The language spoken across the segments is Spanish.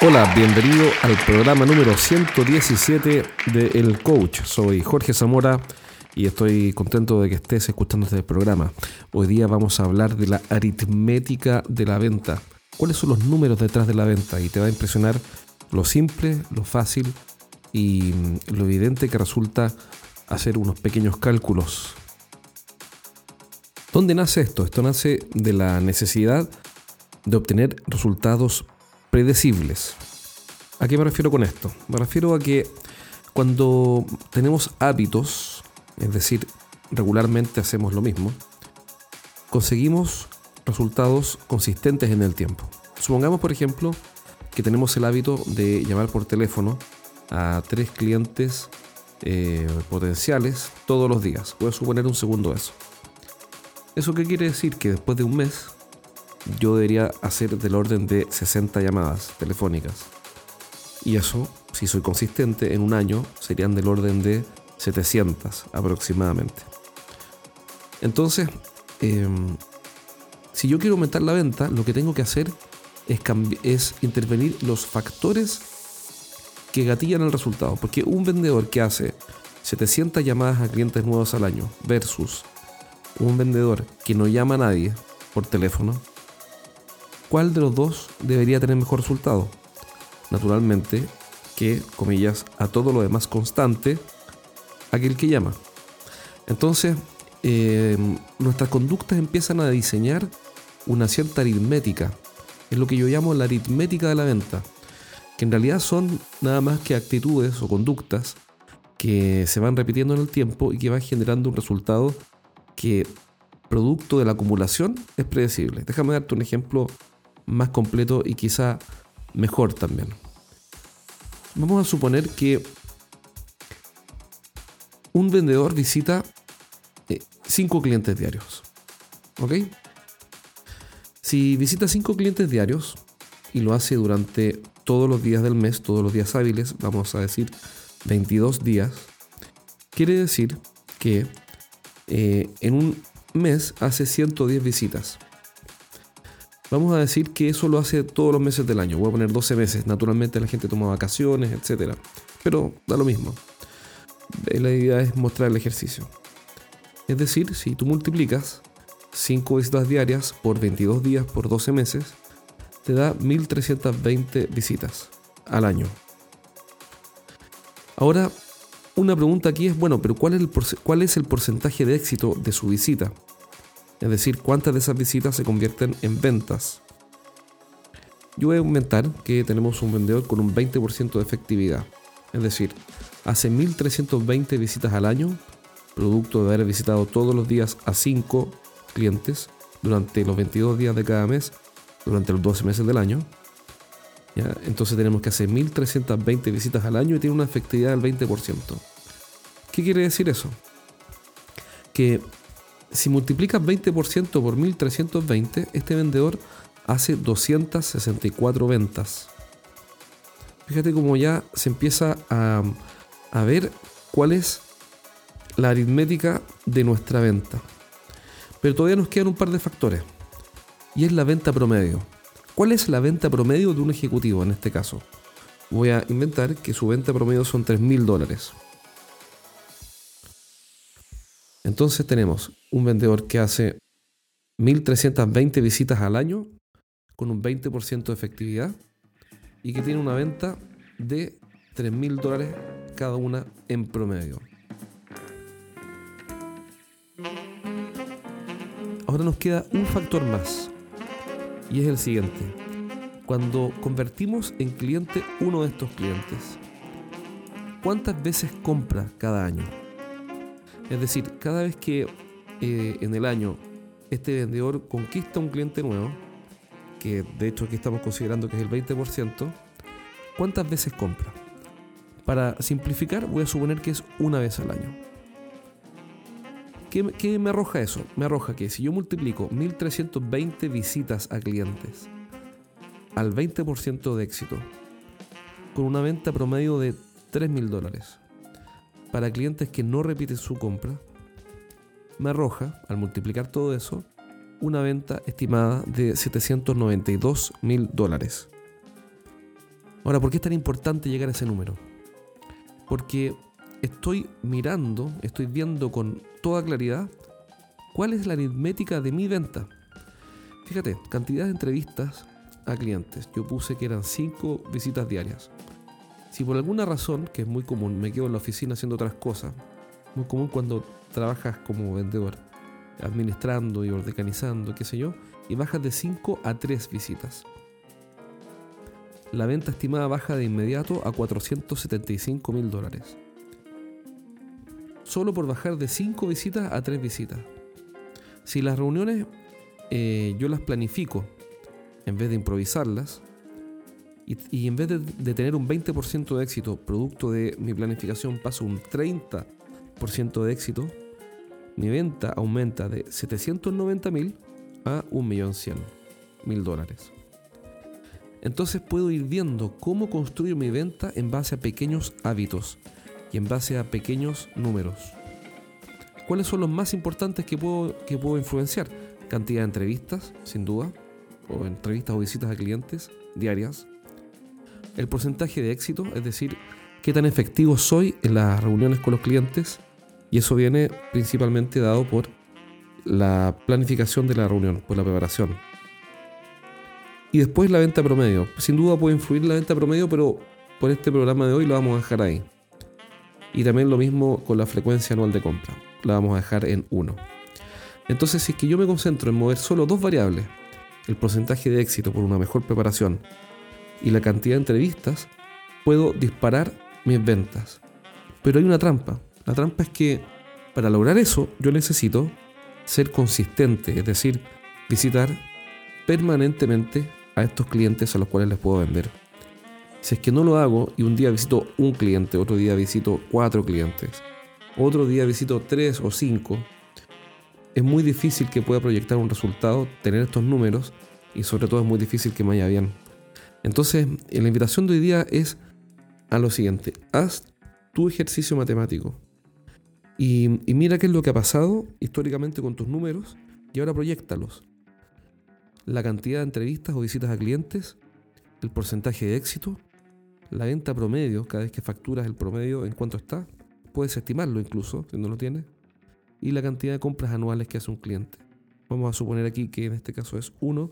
Hola, bienvenido al programa número 117 de El Coach. Soy Jorge Zamora y estoy contento de que estés escuchando este programa. Hoy día vamos a hablar de la aritmética de la venta. ¿Cuáles son los números detrás de la venta? Y te va a impresionar lo simple, lo fácil y lo evidente que resulta hacer unos pequeños cálculos. ¿Dónde nace esto? Esto nace de la necesidad de obtener resultados predecibles. ¿A qué me refiero con esto? Me refiero a que cuando tenemos hábitos, es decir, regularmente hacemos lo mismo, conseguimos resultados consistentes en el tiempo. Supongamos, por ejemplo, que tenemos el hábito de llamar por teléfono a tres clientes eh, potenciales todos los días. Voy a suponer un segundo eso. ¿Eso qué quiere decir? Que después de un mes yo debería hacer del orden de 60 llamadas telefónicas. Y eso, si soy consistente, en un año serían del orden de 700 aproximadamente. Entonces, em, si yo quiero aumentar la venta, lo que tengo que hacer es, es intervenir los factores que gatillan el resultado. Porque un vendedor que hace 700 llamadas a clientes nuevos al año versus un vendedor que no llama a nadie por teléfono, ¿cuál de los dos debería tener mejor resultado? Naturalmente que, comillas, a todo lo demás constante, aquel que llama. Entonces, em, nuestras conductas empiezan a diseñar una cierta aritmética. Es lo que yo llamo la aritmética de la venta, que en realidad son nada más que actitudes o conductas que se van repitiendo en el tiempo y que van generando un resultado que, producto de la acumulación, es predecible. Déjame darte un ejemplo más completo y quizá mejor también. Vamos a suponer que un vendedor visita 5 eh, clientes diarios. ¿Ok? Si visita 5 clientes diarios y lo hace durante todos los días del mes, todos los días hábiles, vamos a decir 22 días, quiere decir que eh, en un mes hace 110 visitas. Vamos a decir que eso lo hace todos los meses del año. Voy a poner 12 meses. Naturalmente la gente toma vacaciones, etc. Pero da lo mismo. Eh, la idea es mostrar el ejercicio. Es decir, si tú multiplicas 5 visitas diarias por 22 días por 12 meses, te da 1320 visitas al año. Ahora, una pregunta aquí es, bueno, pero ¿cuál es, el ¿cuál es el porcentaje de éxito de su visita? Es decir, cuántas de esas visitas se convierten en ventas. Yo voy a aumentar que tenemos un vendedor con un 20% de efectividad. Es decir, hace 1320 visitas al año, producto de haber visitado todos los días a 5 clientes durante los 22 días de cada mes, durante los 12 meses del año. Entonces tenemos que hacer 1320 visitas al año y tiene una efectividad del 20%. ¿Qué quiere decir eso? Que si multiplicas 20% por 1320, este vendedor hace 264 ventas. Fíjate cómo ya se empieza a, a ver cuál es la aritmética de nuestra venta. Pero todavía nos quedan un par de factores. Y es la venta promedio. ¿Cuál es la venta promedio de un ejecutivo en este caso? Voy a inventar que su venta promedio son 3 mil dólares. Entonces tenemos un vendedor que hace 1.320 visitas al año con un 20% de efectividad y que tiene una venta de 3.000 dólares cada una en promedio. Ahora nos queda un factor más y es el siguiente. Cuando convertimos en cliente uno de estos clientes, ¿cuántas veces compra cada año? Es decir, cada vez que eh, en el año este vendedor conquista un cliente nuevo, que de hecho aquí estamos considerando que es el 20%, ¿cuántas veces compra? Para simplificar, voy a suponer que es una vez al año. ¿Qué, ¿Qué, me arroja eso? Me arroja que si yo multiplico 1320 visitas a clientes al 20% de éxito, con una venta promedio de 3.000 dólares, para clientes que no repiten su compra, me arroja, al multiplicar todo eso, una venta estimada de 792 mil dólares. Ahora, ¿por qué es tan importante llegar a ese número? Porque estoy mirando, estoy viendo con toda claridad cuál es la aritmética de mi venta. Fíjate, cantidad de entrevistas a clientes. Yo puse que eran 5 visitas diarias. Si por alguna razón, que es muy común, me quedo en la oficina haciendo otras cosas, muy común cuando trabajas como vendedor, administrando y organizando, qué sé yo, y bajas de 5 a 3 visitas. La venta estimada baja de inmediato a 475 mil dólares. Solo por bajar de 5 visitas a 3 visitas. Si las reuniones eh, yo las planifico en vez de improvisarlas, y, en vez de, tener un 20% de éxito producto de mi planificación, paso un 30% de éxito, mi venta aumenta de 790 mil a 1.100.000 dólares. Entonces puedo ir viendo cómo construir mi venta en base a pequeños hábitos y en base a pequeños números. ¿Cuáles son los más importantes que puedo, que puedo influenciar? Cantidad de entrevistas, sin duda, o entrevistas o visitas a clientes diarias. El porcentaje de éxito, es decir, qué tan efectivo soy en las reuniones con los clientes. Y eso viene principalmente dado por la planificación de la reunión, por la preparación. Y después la venta promedio. Sin duda puede influir la venta promedio, pero por este programa de hoy lo vamos a dejar ahí. Y también lo mismo con la frecuencia anual de compra. La vamos a dejar en 1. Entonces, si es que yo me concentro en mover solo dos variables, el porcentaje de éxito por una mejor preparación y la cantidad de entrevistas, puedo disparar mis ventas. Pero hay una trampa. La trampa es que para lograr eso yo necesito ser consistente, es decir, visitar permanentemente a estos clientes a los cuales les puedo vender. Si es que no lo hago y un día visito un cliente, otro día visito cuatro clientes, otro día visito tres o cinco, es muy difícil que pueda proyectar un resultado, tener estos números y sobre todo es muy difícil que me vaya bien. Entonces, la invitación de hoy día es a lo siguiente, haz tu ejercicio matemático y, mira qué es lo que ha pasado históricamente con tus números y ahora proyectalos. La cantidad de entrevistas o visitas a clientes, el porcentaje de éxito, la venta promedio, cada vez que facturas el promedio en cuánto está, puedes estimarlo incluso si no lo tienes, y la cantidad de compras anuales que hace un cliente. Vamos a suponer aquí que en este caso es uno,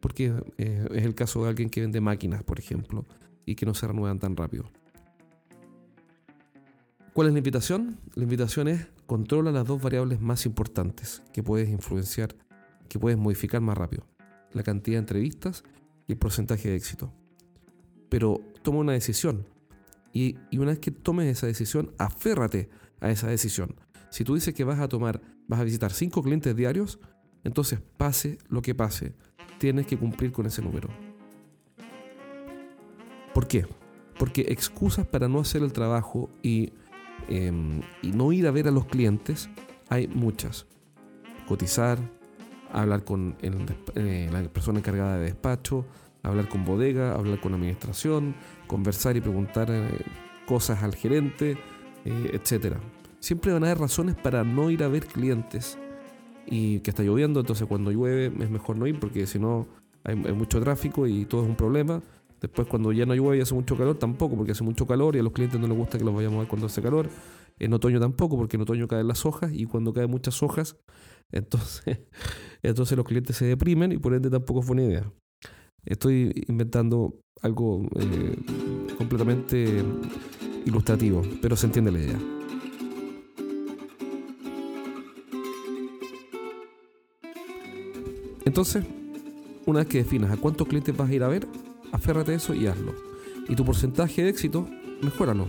porque eh, es el caso de alguien que vende máquinas, por ejemplo, y que no se renuevan tan rápido. ¿Cuál es la invitación? La invitación es controla las dos variables más importantes que puedes influenciar, que puedes modificar más rápido. La cantidad de entrevistas y el porcentaje de éxito. Pero toma una decisión. Y, y una vez que tomes esa decisión, aférrate a esa decisión. Si tú dices que vas a tomar, vas a visitar cinco clientes diarios, entonces pase lo que pase, tienes que cumplir con ese número. ¿Por qué? Porque excusas para no hacer el trabajo y Em, no ir a ver a los clientes, hay muchas. Cotizar, hablar con eh, la persona encargada de despacho, hablar con bodega, hablar con administración, conversar y preguntar eh, cosas al gerente, eh, etc. Siempre van a haber razones para no ir a ver clientes y que está lloviendo, entonces cuando llueve es mejor no ir porque si no hay, mucho tráfico y todo es un problema. Después cuando ya no llueve y hace mucho calor tampoco, porque hace mucho calor y a los clientes no les gusta que los vayamos a ver cuando hace calor. En otoño tampoco, porque en otoño caen las hojas y cuando caen muchas hojas, entonces, entonces los clientes se deprimen y por ende tampoco es buena idea. Estoy inventando algo eh, completamente ilustrativo, pero se entiende la idea. Entonces, una vez que definas a cuántos clientes vas a ir a ver, aférrate a eso y hazlo. Y tu porcentaje de éxito, mejóralo.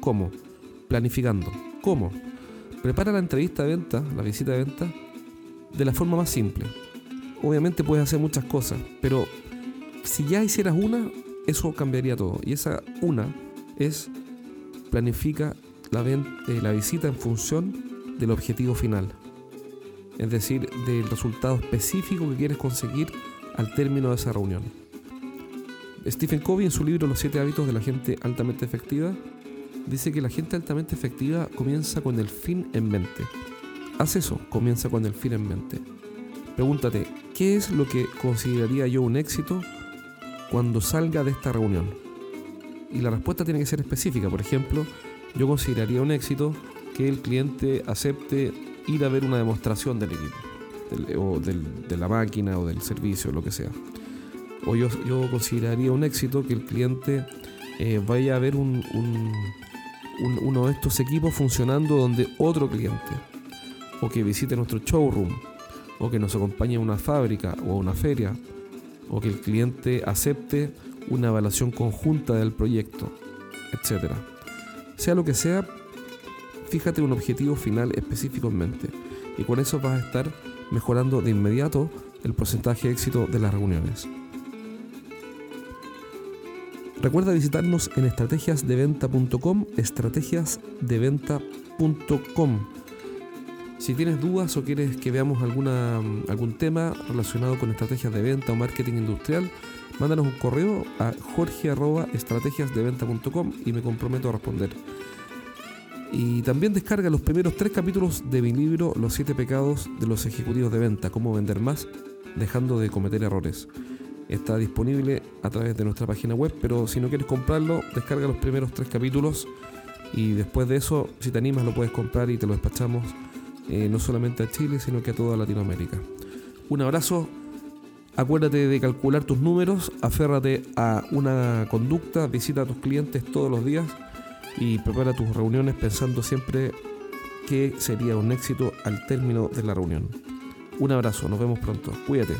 ¿Cómo? Planificando. ¿Cómo? Prepara la entrevista de venta, la visita de venta, de la forma más simple. Obviamente puedes hacer muchas cosas, pero si ya hicieras una, eso cambiaría todo. Y esa una es planifica la, eh, la visita en función del objetivo final. Es decir, del resultado específico que quieres conseguir al término de esa reunión. Stephen Covey en su libro Los siete hábitos de la gente altamente efectiva dice que la gente altamente efectiva comienza con el fin en mente. Haz eso, comienza con el fin en mente. Pregúntate, ¿qué es lo que consideraría yo un éxito cuando salga de esta reunión? y la respuesta tiene que ser específica. Por ejemplo, yo consideraría un éxito que el cliente acepte ir a ver una demostración del equipo, o de la máquina o del servicio, lo que sea. O yo, yo consideraría un éxito que el cliente eh, vaya a ver un, uno de estos equipos funcionando donde otro cliente, o que visite nuestro showroom, o que nos acompañe a una fábrica o a una feria, o que el cliente acepte una evaluación conjunta del proyecto, etc. Sea lo que sea, fíjate un objetivo final específico en mente y con eso vas a estar mejorando de inmediato el porcentaje de éxito de las reuniones. Recuerda visitarnos en estrategiasdeventa.com, estrategiasdeventa.com. Si tienes dudas o quieres que veamos alguna, algún tema relacionado con estrategias de venta o marketing industrial, mándanos un correo a jorge.estrategiasdeventa.com y me comprometo a responder. Y también descarga los primeros tres capítulos de mi libro Los siete pecados de los ejecutivos de venta, cómo vender más, dejando de cometer errores. Está disponible a través de nuestra página web, pero si no quieres comprarlo, descarga los primeros tres capítulos y después de eso, si te animas, lo puedes comprar y te lo despachamos eh, no solamente a Chile, sino que a toda Latinoamérica. Un abrazo, acuérdate de calcular tus números, aférrate a una conducta, visita a tus clientes todos los días y prepara tus reuniones pensando siempre que sería un éxito al término de la reunión. Un abrazo, nos vemos pronto, cuídate.